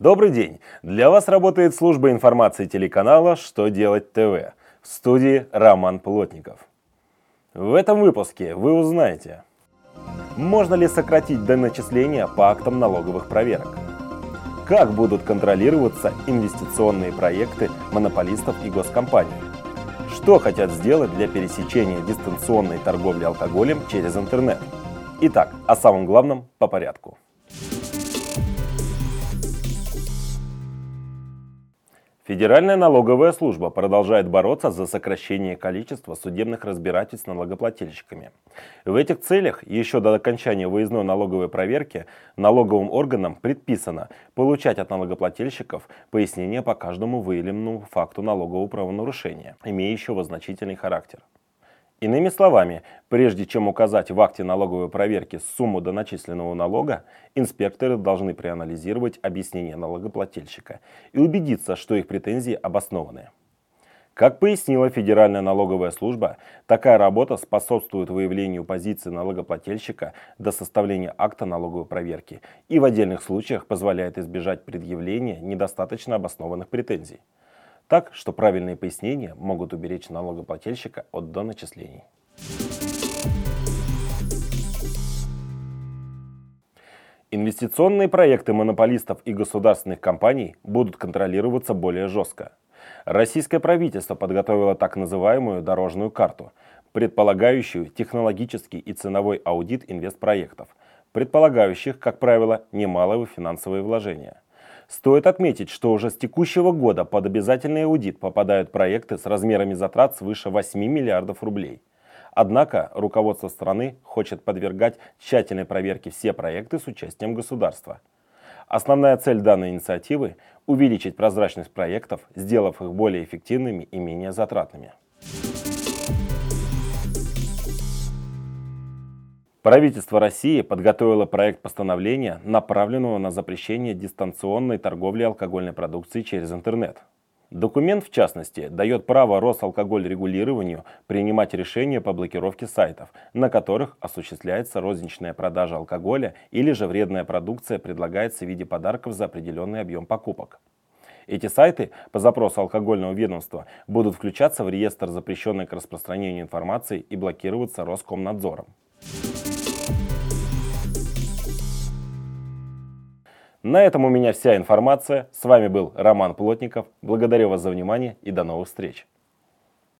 Добрый день! Для вас работает служба информации телеканала «Что делать ТВ» в студии Роман Плотников. В этом выпуске вы узнаете, можно ли сократить доначисления по актам налоговых проверок, как будут контролироваться инвестиционные проекты монополистов и госкомпаний, что хотят сделать для пересечения дистанционной торговли алкоголем через интернет. Итак, о самом главном по порядку. Федеральная налоговая служба продолжает бороться за сокращение количества судебных разбирательств с налогоплательщиками. В этих целях еще до окончания выездной налоговой проверки налоговым органам предписано получать от налогоплательщиков пояснения по каждому выявленному факту налогового правонарушения, имеющего значительный характер. Иными словами, прежде чем указать в акте налоговой проверки сумму доначисленного налога, инспекторы должны проанализировать объяснение налогоплательщика и убедиться, что их претензии обоснованы. Как пояснила Федеральная налоговая служба, такая работа способствует выявлению позиции налогоплательщика до составления акта налоговой проверки и в отдельных случаях позволяет избежать предъявления недостаточно обоснованных претензий так, что правильные пояснения могут уберечь налогоплательщика от доначислений. Инвестиционные проекты монополистов и государственных компаний будут контролироваться более жестко. Российское правительство подготовило так называемую дорожную карту, предполагающую технологический и ценовой аудит инвестпроектов, предполагающих, как правило, немалые финансовые вложения – Стоит отметить, что уже с текущего года под обязательный аудит попадают проекты с размерами затрат свыше 8 миллиардов рублей. Однако руководство страны хочет подвергать тщательной проверке все проекты с участием государства. Основная цель данной инициативы – увеличить прозрачность проектов, сделав их более эффективными и менее затратными. Правительство России подготовило проект постановления, направленного на запрещение дистанционной торговли алкогольной продукцией через интернет. Документ, в частности, дает право Росалкогольрегулированию принимать решения по блокировке сайтов, на которых осуществляется розничная продажа алкоголя или же вредная продукция предлагается в виде подарков за определенный объем покупок. Эти сайты по запросу алкогольного ведомства будут включаться в реестр запрещенной к распространению информации и блокироваться Роскомнадзором. На этом у меня вся информация. С вами был Роман Плотников. Благодарю вас за внимание и до новых встреч.